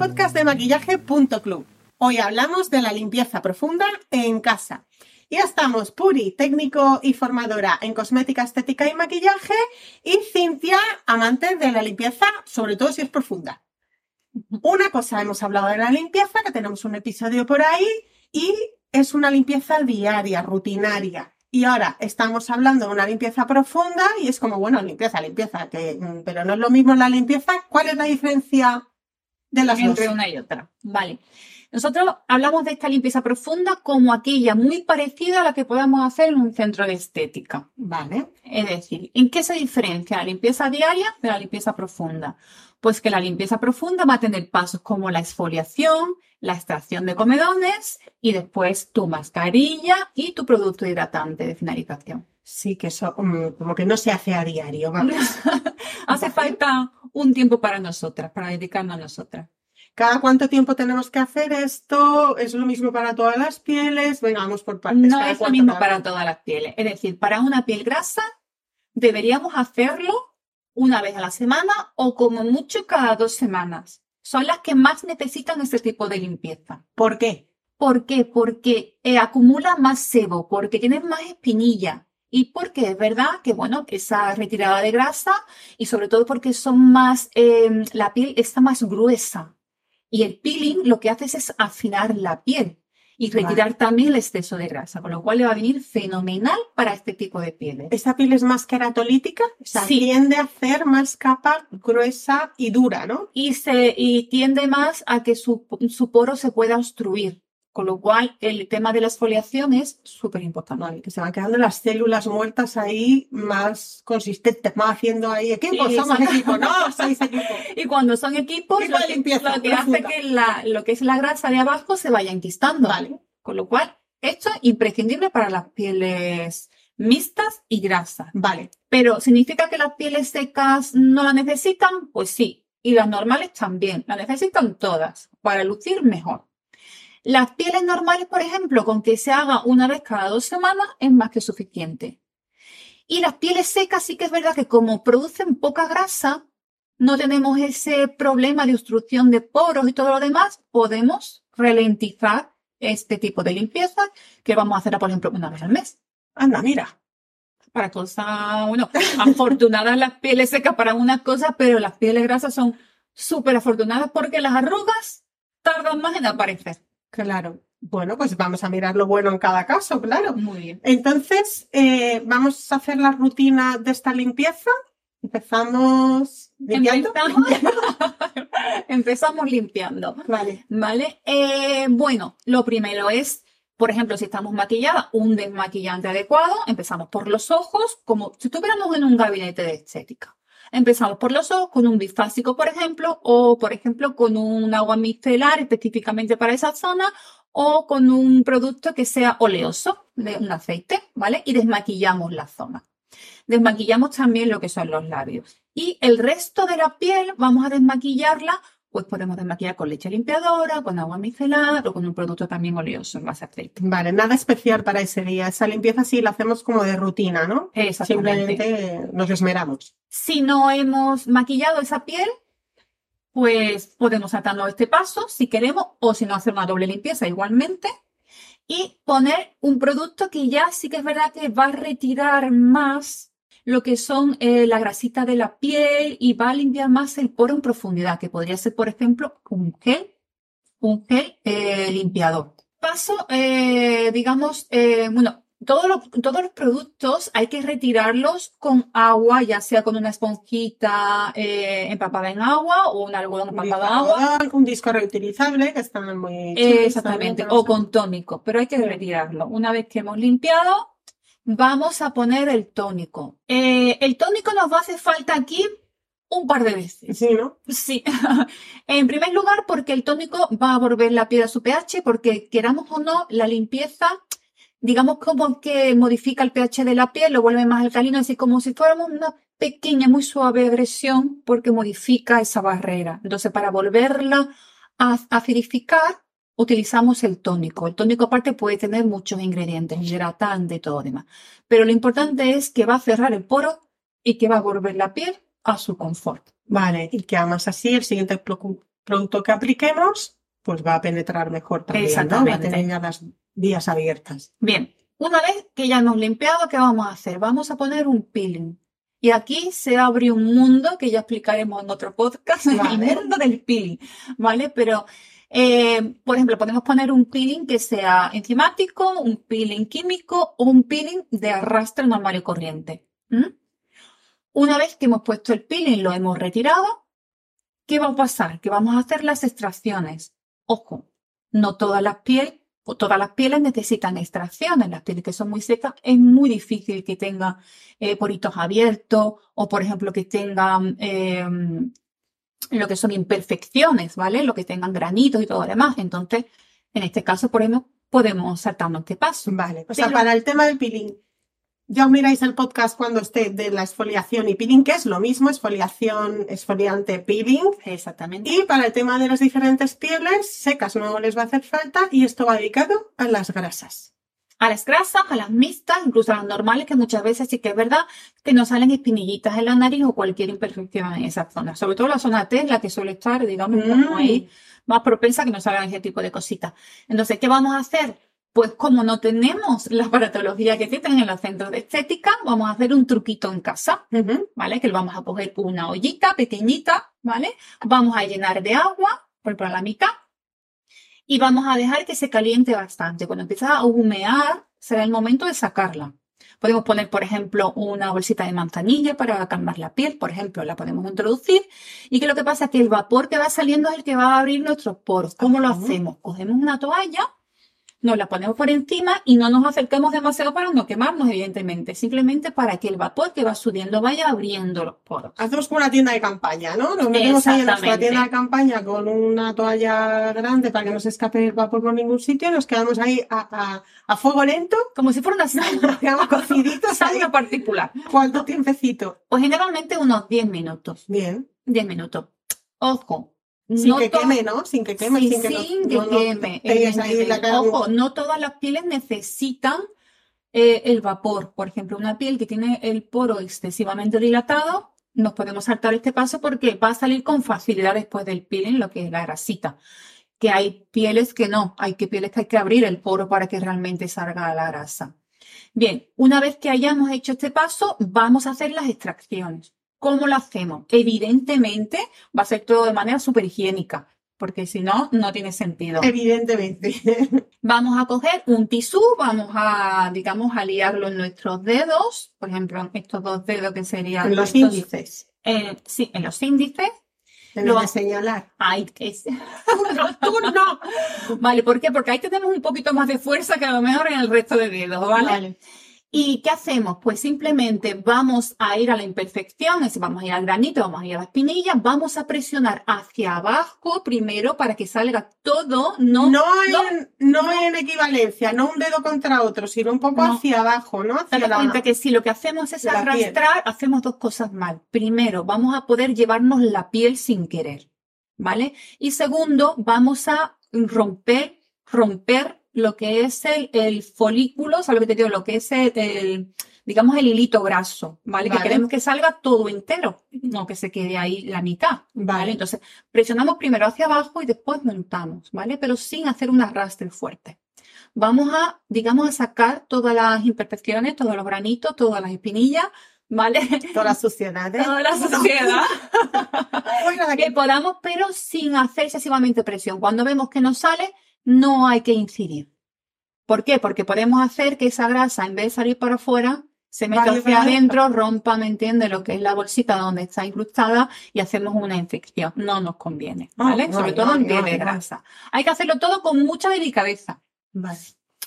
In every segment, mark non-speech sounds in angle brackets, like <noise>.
podcast de maquillaje.club. Hoy hablamos de la limpieza profunda en casa. Y estamos Puri, técnico y formadora en cosmética, estética y maquillaje, y Cintia, amante de la limpieza, sobre todo si es profunda. Una cosa, hemos hablado de la limpieza, que tenemos un episodio por ahí, y es una limpieza diaria, rutinaria. Y ahora estamos hablando de una limpieza profunda y es como, bueno, limpieza, limpieza, que, mm, pero no es lo mismo la limpieza. ¿Cuál es la diferencia de las entre dos? una y otra. Vale. Nosotros hablamos de esta limpieza profunda como aquella muy parecida a la que podamos hacer en un centro de estética. Vale. Es decir, ¿en qué se diferencia la limpieza diaria de la limpieza profunda? Pues que la limpieza profunda va a tener pasos como la exfoliación, la extracción de comedones y después tu mascarilla y tu producto hidratante de finalización. Sí, que eso mm, como que no se hace a diario. vamos. <laughs> Hace falta un tiempo para nosotras, para dedicarnos a nosotras. ¿Cada cuánto tiempo tenemos que hacer esto? ¿Es lo mismo para todas las pieles? Venga, vamos por partes. No ¿Cada es lo mismo para todas las pieles. Es decir, para una piel grasa deberíamos hacerlo una vez a la semana o como mucho cada dos semanas. Son las que más necesitan este tipo de limpieza. ¿Por qué? ¿Por qué? Porque eh, acumula más sebo, porque tienen más espinilla y porque es verdad que, bueno, esa retirada de grasa y sobre todo porque son más, eh, la piel está más gruesa y el peeling lo que hace es afinar la piel y Vale. retirar también el exceso de grasa, con lo cual le va a venir fenomenal para este tipo de pieles. ¿Esta piel es más queratolítica? O sea, Sí. tiende a hacer más capa gruesa y dura, ¿no? Y, se, y tiende más a que su, su poro se pueda obstruir, con lo cual el tema de la exfoliación es súper importante. Vale, que se van quedando las células muertas ahí más consistentes, más haciendo ahí equipo, Sí, somos equipo, no, <laughs> sois equipo. Y cuando son equipos, Equipo lo que, limpieza lo que hace que la, lo que es la grasa de abajo se vaya enquistando. Vale. Con lo cual, esto es imprescindible para las pieles mixtas y grasas. Vale, Pero, ¿significa que las pieles secas no la necesitan? Pues sí. Y las normales también. La necesitan todas para lucir mejor. Las pieles normales, por ejemplo, con que se haga una vez cada dos semanas es más que suficiente. Y las pieles secas sí que es verdad que como producen poca grasa, no tenemos ese problema de obstrucción de poros y todo lo demás, podemos ralentizar este tipo de limpieza que vamos a hacer, por ejemplo, una vez al mes anda, mira. para cosas, bueno, <laughs> afortunadas las pieles secas para unas cosas, pero las pieles grasas son súper afortunadas porque las arrugas tardan más en aparecer. Claro. Bueno, pues vamos a mirar lo bueno en cada caso, claro. Muy bien. Entonces, eh, vamos a hacer la rutina de esta limpieza. Empezamos limpiando. Empezamos, <laughs> empezamos limpiando. Vale. ¿Vale? Eh, bueno, lo primero es, por ejemplo, si estamos maquilladas, un desmaquillante adecuado. Empezamos por los ojos, como si estuviéramos en un gabinete de estética. Empezamos por los ojos con un bifásico, por ejemplo, o por ejemplo con un agua micelar específicamente para esa zona, o con un producto que sea oleoso, de un aceite, ¿vale? Y desmaquillamos la zona. Desmaquillamos también lo que son los labios. Y el resto de la piel vamos a desmaquillarla pues podemos desmaquillar con leche limpiadora, con agua micelar o con un producto también oleoso en base a aceite. Vale, nada especial para ese día. Esa limpieza sí la hacemos como de rutina, ¿no? Exactamente. Simplemente nos esmeramos. Si no hemos maquillado esa piel, pues podemos saltarnos este paso si queremos o si no hacer una doble limpieza igualmente y poner un producto que ya sí que es verdad que va a retirar más lo que son eh, la grasita de la piel y va a limpiar más el poro en profundidad, que podría ser, por ejemplo, un gel, un gel eh, limpiador. Paso, eh, digamos, bueno, todos los, todos los productos hay que retirarlos con agua, ya sea con una esponjita eh, empapada en agua o un algodón empapado en agua. un disco reutilizable que están muy Eh, Exactamente, o con tónico, pero hay que retirarlo. Una vez que hemos limpiado, vamos a poner el tónico. Eh, el tónico nos va a hacer falta aquí un par de veces. Sí, ¿no? Sí. <laughs> en primer lugar, porque el tónico va a volver la piel a su pH, porque queramos o no, la limpieza, digamos como que modifica el pH de la piel, lo vuelve más alcalino, así como si fuéramos una pequeña, muy suave agresión, porque modifica esa barrera. Entonces, para volverla a acidificar, utilizamos el tónico. El tónico aparte puede tener muchos ingredientes, hidratante y todo demás. Pero lo importante es que va a cerrar el poro y que va a volver la piel a su confort. Vale, y que además así el siguiente producto que apliquemos, pues va a penetrar mejor también, ¿no? Va a Exactamente. tener ya las vías abiertas. Bien, una vez que ya hemos limpiado, ¿qué vamos a hacer? Vamos a poner un peeling. Y aquí se abre un mundo que ya explicaremos en otro podcast, <laughs> Vale. el mundo del peeling, ¿vale? Pero, eh, por ejemplo, podemos poner un peeling que sea enzimático, un peeling químico o un peeling de arrastre normal y corriente. Una vez que hemos puesto el peeling, lo hemos retirado, ¿qué va a pasar? Que vamos a hacer las extracciones. Ojo, no todas las pieles, todas las pieles necesitan extracciones. Las pieles que son muy secas es muy difícil que tengan eh, poritos abiertos o, por ejemplo, que tengan eh, lo que son imperfecciones, ¿vale? Lo que tengan granitos y todo lo demás. Entonces, en este caso, por ejemplo, podemos saltarnos este paso. Vale, o sea, Pero- para el tema del peeling, ya os miráis el podcast cuando esté de la exfoliación y peeling, que es lo mismo, exfoliación, exfoliante, peeling. Exactamente. Y para el tema de las diferentes pieles, secas no les va a hacer falta y esto va dedicado a las grasas. A las grasas, a las mixtas, incluso a las normales, que muchas veces sí que es verdad que nos salen espinillitas en la nariz o cualquier imperfección en esa zona. Sobre todo la zona T, la que suele estar, digamos, Mm. ahí más propensa que nos salgan ese tipo de cositas. Entonces, ¿qué vamos a hacer? Pues como no tenemos la aparatología que tienen en los centros de estética, vamos a hacer un truquito en casa. ¿vale? Que vamos a coger una ollita pequeñita, ¿vale? Vamos a llenar de agua, por ejemplo, a la mitad, y vamos a dejar que se caliente bastante. Cuando empieza a humear, será el momento de sacarla. Podemos poner, por ejemplo, una bolsita de manzanilla para calmar la piel, por ejemplo, la podemos introducir. Y que lo que pasa es que el vapor que va saliendo es el que va a abrir nuestros poros. ¿Cómo lo hacemos? Cogemos una toalla, nos la ponemos por encima y no nos acerquemos demasiado para no quemarnos, evidentemente. Simplemente para que el vapor que va subiendo vaya abriendo los poros. Hacemos como una tienda de campaña, ¿no? Nos metemos ahí en nuestra tienda de campaña con una toalla grande para que no se escape el vapor por ningún sitio nos quedamos ahí a, a- a fuego lento, Como si fuera una sauna, quedamos cociditos sauna particular. ¿Cuánto tiempecito? Pues generalmente unos 10 minutos. Bien. 10 minutos. Ojo. Sin no que queme, ¿no? Sin que queme, Sí, sin que, sin que no- queme, pegues ahí la evidentemente. cara. Ojo, no todas las pieles necesitan eh, el vapor. Por ejemplo, una piel que tiene el poro excesivamente dilatado, nos podemos saltar este paso porque va a salir con facilidad después del peeling lo que es la grasita. Que hay pieles que no, hay que pieles que hay que abrir el poro para que realmente salga la grasa. Bien, una vez que hayamos hecho este paso, vamos a hacer las extracciones. ¿Cómo lo hacemos? Evidentemente va a ser todo de manera súper higiénica, porque si no, no tiene sentido. Evidentemente. <laughs> Vamos a coger un tisú, vamos a, digamos, a liarlo en nuestros dedos, por ejemplo, en estos dos dedos que serían En los estos- índices. eh, sí, en los índices. En Lo el de va- señalar. Ay, que es- <laughs> ¡Tú no! Vale, ¿por qué? Porque ahí tenemos un poquito más de fuerza que a lo mejor en el resto de dedos, ¿vale? ¿Y qué hacemos? Pues simplemente vamos a ir a la imperfección, es decir, vamos a ir al granito, vamos a ir a la espinilla, vamos a presionar hacia abajo primero para que salga todo, no, No, no. en, no en equivalencia, no un dedo contra otro, sino un poco No. hacia abajo, ¿no? Hacia la- cuenta que si lo que hacemos es piel. arrastrar, hacemos dos cosas mal. Primero, vamos a poder llevarnos la piel sin querer, ¿vale? Y segundo, vamos a romper, romper lo que es el, el folículo, ¿sabes lo que te digo? Lo que es el, el, digamos, el hilito graso, ¿vale? Que queremos que salga todo entero, no que se quede ahí la mitad, ¿vale? Vale. Entonces, presionamos primero hacia abajo y después montamos, ¿vale? Pero sin hacer un arrastre fuerte. Vamos a, digamos, a sacar todas las imperfecciones, todos los granitos, todas las espinillas, ¿vale? <laughs> Toda la suciedad, ¿eh? Toda la suciedad <laughs> que podamos, pero sin hacer excesivamente presión. Cuando vemos que nos sale, no hay que incidir. ¿Por qué? Porque podemos hacer que esa grasa, en vez de salir para afuera, se meta Vale, hacia vale. adentro, rompa, ¿me entiendes? Lo que es la bolsita donde está incrustada y hacemos una infección. No nos conviene, ¿vale? Ay, Sobre todo en piel de grasa. Hay que hacerlo todo con mucha delicadeza. Vale.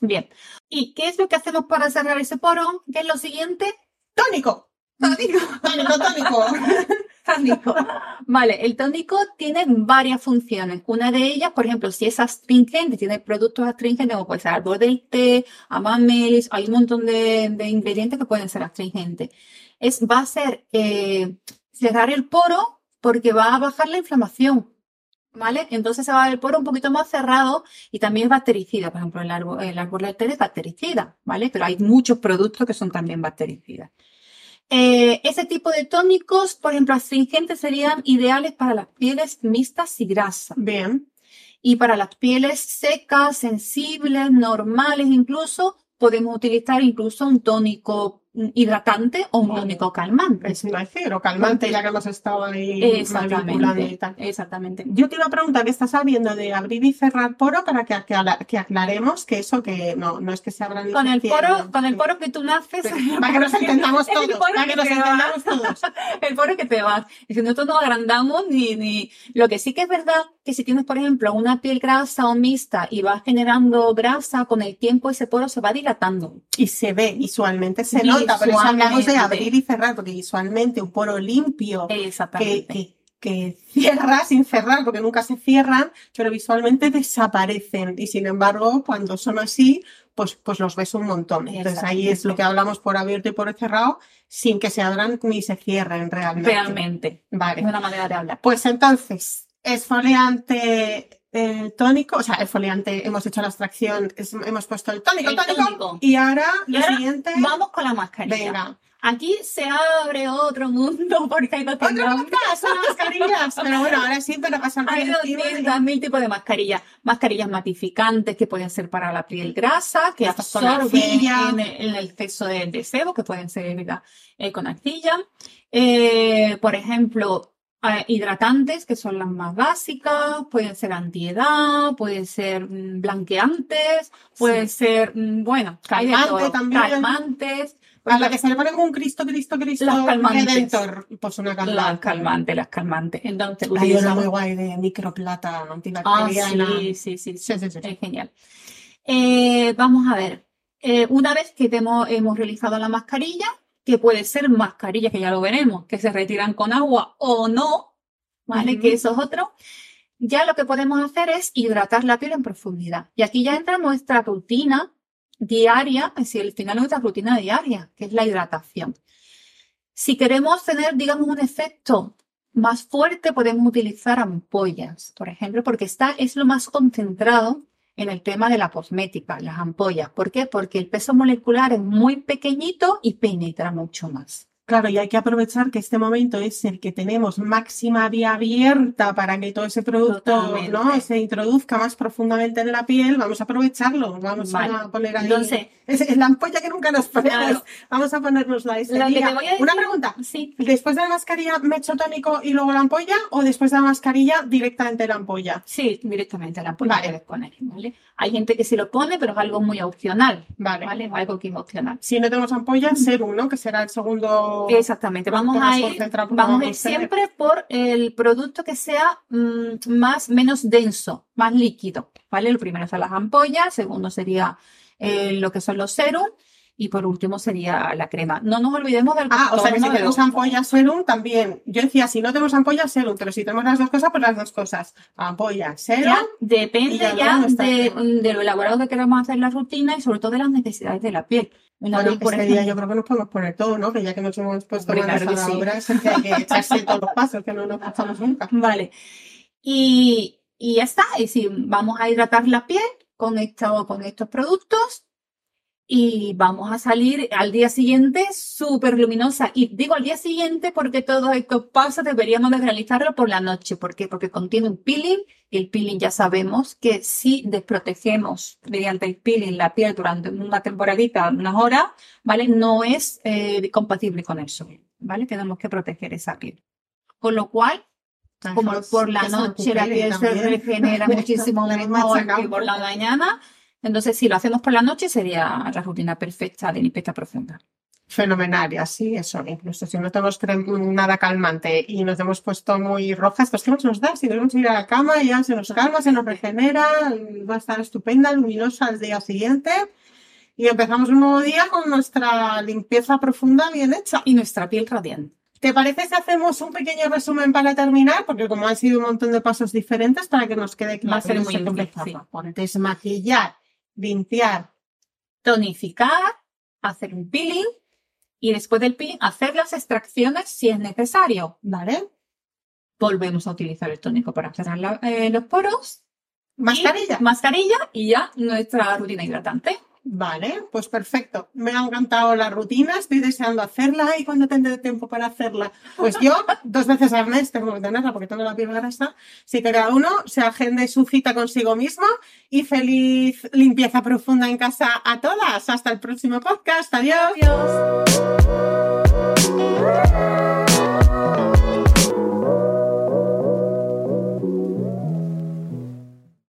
Bien. ¿Y qué es lo que hacemos para cerrar ese poro? ¿Qué es lo siguiente? Tónico. Tónico. Tónico, tónico. <laughs> Tónico. <laughs> Vale, el tónico tiene varias funciones. Una de ellas, por ejemplo, si es astringente, tiene productos astringentes, como puede ser árbol del té, amamelis, hay un montón de, ingredientes que pueden ser astringentes. Es, va a ser eh, cerrar el poro porque va a bajar la inflamación. ¿Vale? Entonces se va a ver el poro un poquito más cerrado y también es bactericida. Por ejemplo, el árbol, el árbol del té es bactericida, ¿vale? Pero hay muchos productos que son también bactericidas. Eh, ese tipo de tónicos, por ejemplo, astringentes serían ideales para las pieles mixtas y grasas. Bien. Y para las pieles secas, sensibles, normales incluso, podemos utilizar incluso un tónico hidratante o un tónico calmante. Es decir, o calmante, ya que hemos estado ahí manipulando y Exactamente. tal. Exactamente. Yo te iba a preguntar que estás sabiendo de abrir y cerrar poro para que, que, que aclaremos que eso que no, no es que se abran y Con el poro, con el poro que tú naces, Para que nos entendamos <laughs> todos, para que que nos entendamos todos. <laughs> el poro que te vas. Y si nosotros no agrandamos ni, ni. Lo que sí que es verdad que si tienes, por ejemplo, una piel grasa o mixta y vas generando grasa, con el tiempo ese poro se va dilatando. Y se ve, visualmente se nota, por eso hablamos de abrir y cerrar, porque visualmente un poro limpio que, que, que cierra sin cerrar, porque nunca se cierran, pero visualmente desaparecen. Y sin embargo, cuando son así, pues, pues los ves un montón. Entonces ahí es lo que hablamos por abierto y por cerrado, sin que se abran ni se cierren realmente. Realmente. Es Vale. una manera de hablar. Pues entonces, esfoliante eh, tónico, o sea, esfoliante, hemos hecho la extracción, es- hemos puesto el tónico, El tónico, tónico. y ahora Y lo ahora siguiente, Vamos con la mascarilla. venga. Aquí se abre otro mundo <laughs> porque hay tendrán- podcast, son mascarillas, <laughs> pero bueno, ahora sí, para pasar por Hay encima de- 200 mil tipos de mascarillas. Mascarillas matificantes que pueden ser para la piel grasa, que absorben en el, en el exceso de, de sebo, que pueden ser. Eh, con arcilla. Eh, por ejemplo, eh, hidratantes, que son las más básicas, pueden ser antiedad, pueden ser mm, blanqueantes, pueden ser, mm, bueno, hay de Calmante todo. también. Calmantes. A la que se le pone como un Cristo, Cristo, Cristo, Las calmantes. Redentor, pues una calmante. Las calmantes, las calmantes. Entonces, Hay una muy guay de microplata Ah, antibacteriana. sí, sí, sí, sí. Sí, sí, sí. Es genial. Eh, vamos a ver. Eh, una vez que hemos, hemos realizado la mascarilla, que puede ser mascarilla, que ya lo veremos, que se retiran con agua o no, ¿vale? Que eso es otro. Ya lo que podemos hacer es hidratar la piel en profundidad. Y aquí ya entra nuestra rutina diaria, es decir, el final de nuestra rutina diaria, que es la hidratación. Si queremos tener, digamos, un efecto más fuerte, podemos utilizar ampollas, por ejemplo, porque está, es lo más concentrado en el tema de la cosmética, las ampollas. ¿Por qué? Porque el peso molecular es muy pequeñito y penetra mucho más. Claro, y hay que aprovechar que este momento es el que tenemos máxima vía abierta para que todo ese producto Totalmente. ¿no? se introduzca más profundamente en la piel. Vamos a aprovecharlo. Vamos Vale. a poner ahí. Entonces, es, es la ampolla que nunca nos ponemos. Claro. Vamos a ponernosla. Este Lo que día. te voy a decir- Una pregunta. sí, ¿Después de la mascarilla me echo tónico y luego la ampolla? ¿O después de la mascarilla directamente la ampolla? sí, directamente la ampolla Vale. poner, ¿vale? Hay gente que sí lo pone, pero es algo muy opcional, Vale. ¿vale? Algo que es opcional. Si no tenemos ampolla, serum, ¿no? Que será el segundo. Exactamente, vamos a ir, vamos a ir siempre por el producto que sea mm, más, menos denso, más líquido, ¿vale? El primero son las ampollas, segundo sería eh, lo que son los serum y por último sería la crema. No nos olvidemos del Ah, o sea que si tenemos ojo. ampolla serum también. Yo decía, si no tenemos ampolla serum, pero si tenemos las dos cosas, pues las dos cosas. Ampolla, serum. Ya depende ya nuestra de, lo elaborado que queramos hacer la rutina y sobre todo de las necesidades de la piel. Una Bueno, piel, por este día yo creo que nos podemos poner todo, ¿no? Que ya que nos hemos puesto que la sí. obra, es que hay que echarse todos los pasos, que no nos pasamos nunca. <laughs> Vale. Y, y ya está. Y si vamos a hidratar la piel con, esto, con estos productos y vamos a salir al día siguiente súper luminosa. Y digo al día siguiente porque todos estos pasos deberíamos de realizarlo por la noche. ¿Por qué? Porque contiene un peeling y el peeling ya sabemos que si desprotegemos mediante el peeling la piel durante una temporadita, unas horas, ¿vale? No es eh, compatible con el sol, ¿vale? Tenemos que proteger esa piel. Con lo cual, como por la noche la piel se regenera <laughs> muchísimo mejor que por la mañana. Entonces, si lo hacemos por la noche, sería la rutina perfecta de limpieza profunda. Fenomenal, y así eso, incluso si no tenemos nada calmante y nos hemos puesto muy rojas, pues ¿qué más nos da? Si debemos ir a la cama, ya se nos calma, se nos regenera, va a estar estupenda, luminosa al día siguiente y empezamos un nuevo día con nuestra limpieza profunda bien hecha. Y nuestra piel radiante. ¿Te parece si hacemos un pequeño resumen para terminar? Porque como han sido un montón de pasos diferentes para que nos quede Va claro. a ser muy sí. Por desmaquillar, limpiar, Tonificar, hacer un peeling y después del peeling hacer las extracciones si es necesario. ¿vale? Volvemos a utilizar el tónico para cerrar la- eh, los poros. Mascarilla. Y mascarilla y ya nuestra rutina hidratante. Vale, pues perfecto. Me ha encantado la rutina, estoy deseando hacerla y cuando tendré tiempo para hacerla. Pues yo <laughs> dos veces al mes tengo que tenerla porque tengo la piel grasa. Así que cada uno se agende su cita consigo mismo y feliz limpieza profunda en casa a todas. Hasta el próximo podcast. Adiós. Adiós.